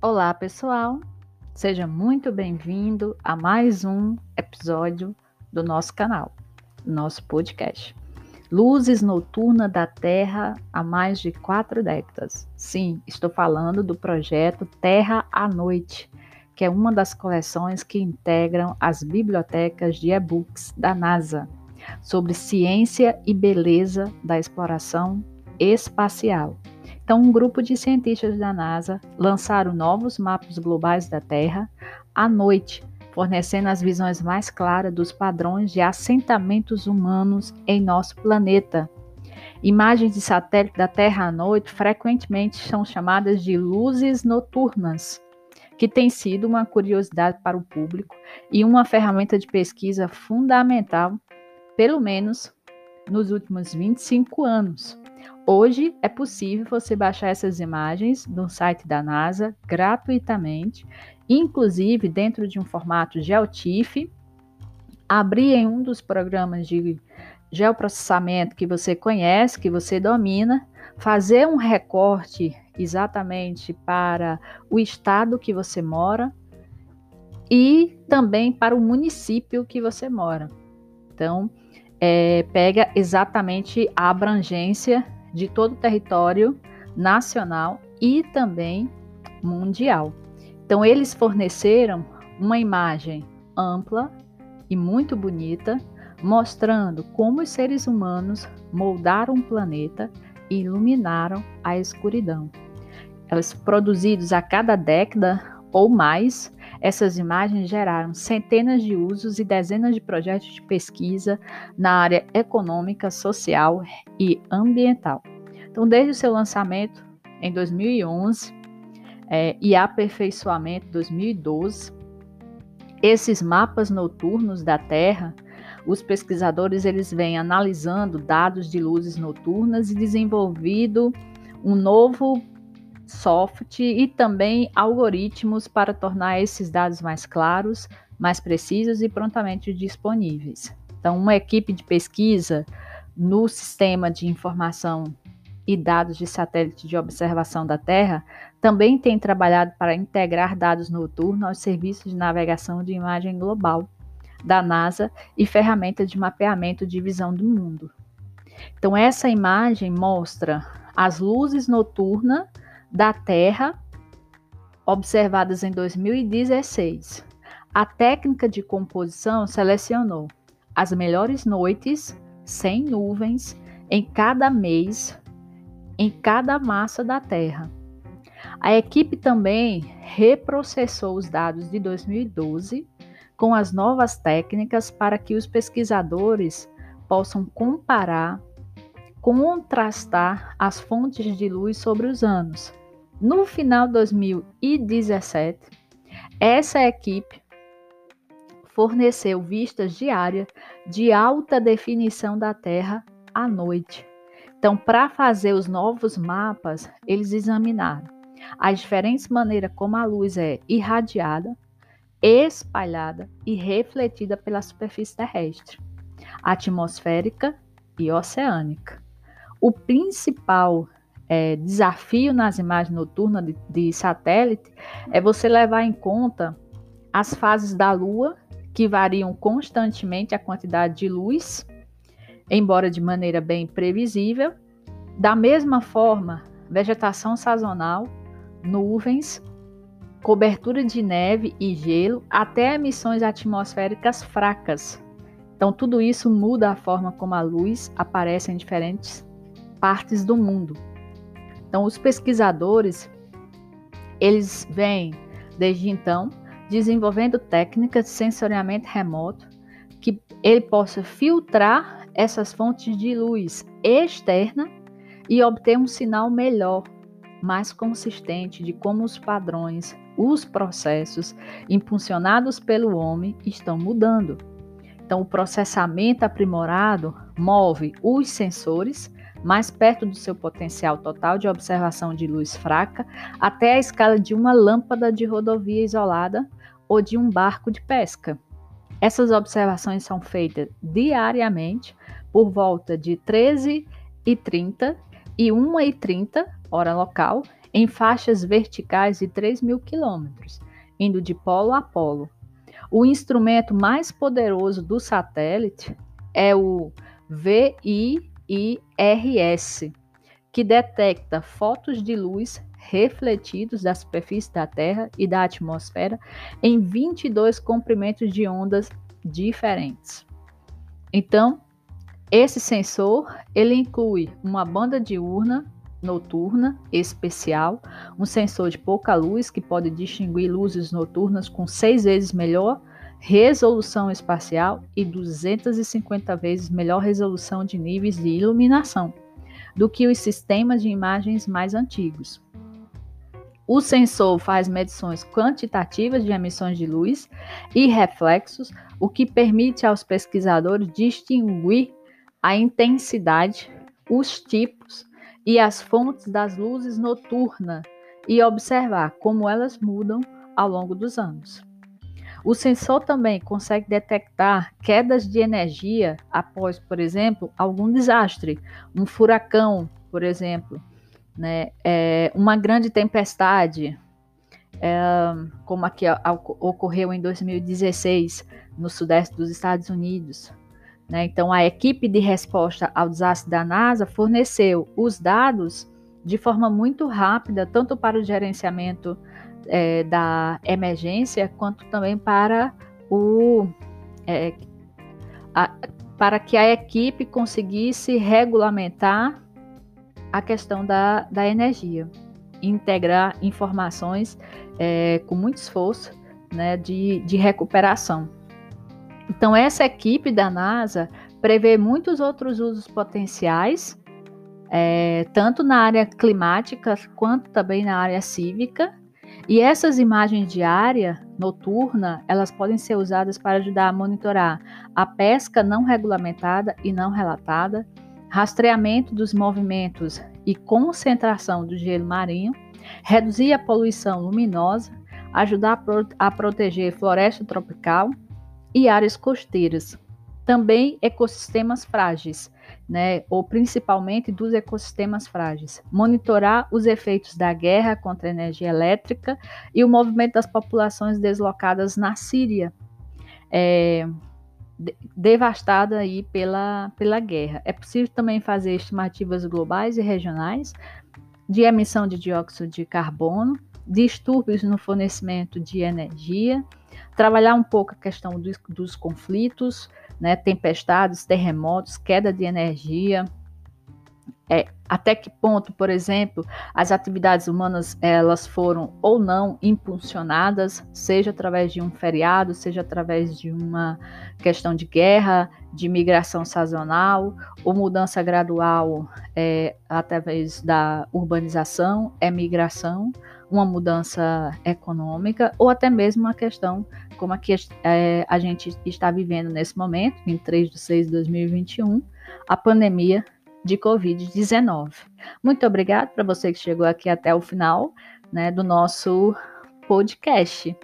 Olá, pessoal. Seja muito bem-vindo a mais um episódio do nosso canal, nosso podcast. Luzes Noturna da Terra há mais de quatro décadas. Sim, estou falando do projeto Terra à Noite, que é uma das coleções que integram as bibliotecas de e-books da NASA sobre ciência e beleza da exploração espacial. Então, um grupo de cientistas da NASA lançaram novos mapas globais da Terra à noite fornecendo as visões mais claras dos padrões de assentamentos humanos em nosso planeta. Imagens de satélite da Terra à noite frequentemente são chamadas de luzes noturnas, que tem sido uma curiosidade para o público e uma ferramenta de pesquisa fundamental, pelo menos nos últimos 25 anos. Hoje é possível você baixar essas imagens no site da NASA gratuitamente, inclusive dentro de um formato GeoTIFF, abrir em um dos programas de geoprocessamento que você conhece, que você domina, fazer um recorte exatamente para o estado que você mora e também para o município que você mora. Então, é, pega exatamente a abrangência de todo o território nacional e também mundial. Então, eles forneceram uma imagem ampla e muito bonita, mostrando como os seres humanos moldaram o planeta e iluminaram a escuridão. Elas produzidos a cada década ou mais, essas imagens geraram centenas de usos e dezenas de projetos de pesquisa na área econômica, social e ambiental. Então, desde o seu lançamento em 2011 é, e aperfeiçoamento em 2012, esses mapas noturnos da Terra, os pesquisadores eles vêm analisando dados de luzes noturnas e desenvolvido um novo software e também algoritmos para tornar esses dados mais claros, mais precisos e prontamente disponíveis. Então, uma equipe de pesquisa no sistema de informação e dados de satélite de observação da Terra também tem trabalhado para integrar dados noturnos aos serviços de navegação de imagem global da NASA e ferramentas de mapeamento de visão do mundo. Então, essa imagem mostra as luzes noturnas da Terra observadas em 2016. A técnica de composição selecionou as melhores noites sem nuvens em cada mês, em cada massa da Terra. A equipe também reprocessou os dados de 2012 com as novas técnicas para que os pesquisadores possam comparar, contrastar as fontes de luz sobre os anos. No final de 2017, essa equipe forneceu vistas diárias de alta definição da Terra à noite. Então, para fazer os novos mapas, eles examinaram as diferentes maneiras como a luz é irradiada, espalhada e refletida pela superfície terrestre, atmosférica e oceânica. O principal é, desafio nas imagens noturnas de, de satélite é você levar em conta as fases da Lua, que variam constantemente a quantidade de luz, embora de maneira bem previsível. Da mesma forma, vegetação sazonal, nuvens, cobertura de neve e gelo, até emissões atmosféricas fracas. Então, tudo isso muda a forma como a luz aparece em diferentes partes do mundo. Então, os pesquisadores, eles vêm, desde então, desenvolvendo técnicas de sensoriamento remoto que ele possa filtrar essas fontes de luz externa e obter um sinal melhor, mais consistente de como os padrões, os processos impulsionados pelo homem estão mudando. Então, o processamento aprimorado move os sensores mais perto do seu potencial total de observação de luz fraca, até a escala de uma lâmpada de rodovia isolada ou de um barco de pesca. Essas observações são feitas diariamente por volta de 13h30 e 1h30, hora local, em faixas verticais de 3 mil quilômetros, indo de polo a polo. O instrumento mais poderoso do satélite é o VIIRS, que detecta fotos de luz refletidos da superfície da Terra e da atmosfera em 22 comprimentos de ondas diferentes. Então, esse sensor ele inclui uma banda diurna noturna especial, um sensor de pouca luz que pode distinguir luzes noturnas com seis vezes melhor resolução espacial e 250 vezes melhor resolução de níveis de iluminação do que os sistemas de imagens mais antigos. O sensor faz medições quantitativas de emissões de luz e reflexos, o que permite aos pesquisadores distinguir a intensidade, os tipos e as fontes das luzes noturnas e observar como elas mudam ao longo dos anos. O sensor também consegue detectar quedas de energia após, por exemplo, algum desastre, um furacão, por exemplo, né? É, uma grande tempestade, é, como aqui ocorreu em 2016 no sudeste dos Estados Unidos. Né? Então, a equipe de resposta ao desastre da NASA forneceu os dados de forma muito rápida, tanto para o gerenciamento é, da emergência, quanto também para o é, a, para que a equipe conseguisse regulamentar a questão da, da energia, integrar informações é, com muito esforço né, de, de recuperação. Então, essa equipe da NASA prevê muitos outros usos potenciais, é, tanto na área climática quanto também na área cívica. E essas imagens de área noturna, elas podem ser usadas para ajudar a monitorar a pesca não regulamentada e não relatada, rastreamento dos movimentos e concentração do gelo marinho, reduzir a poluição luminosa, ajudar a proteger floresta tropical e áreas costeiras. Também ecossistemas frágeis, né, ou principalmente dos ecossistemas frágeis. Monitorar os efeitos da guerra contra a energia elétrica e o movimento das populações deslocadas na Síria. É, devastada aí pela, pela guerra. É possível também fazer estimativas globais e regionais de emissão de dióxido de carbono, distúrbios no fornecimento de energia, trabalhar um pouco a questão dos, dos conflitos, né, tempestades, terremotos, queda de energia, é, até que ponto, por exemplo, as atividades humanas elas foram ou não impulsionadas, seja através de um feriado, seja através de uma questão de guerra, de migração sazonal ou mudança gradual é, através da urbanização, emigração, uma mudança econômica ou até mesmo uma questão como a que é, a gente está vivendo nesse momento, em 3 de 6 de 2021, a pandemia de Covid-19. Muito obrigado para você que chegou aqui até o final né, do nosso podcast.